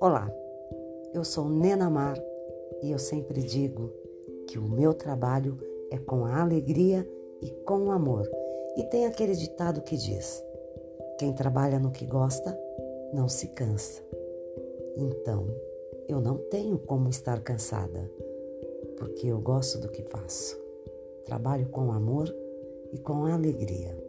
Olá, eu sou Nena Mar e eu sempre digo que o meu trabalho é com a alegria e com o amor. E tem aquele ditado que diz: quem trabalha no que gosta não se cansa. Então, eu não tenho como estar cansada, porque eu gosto do que faço. Trabalho com amor e com alegria.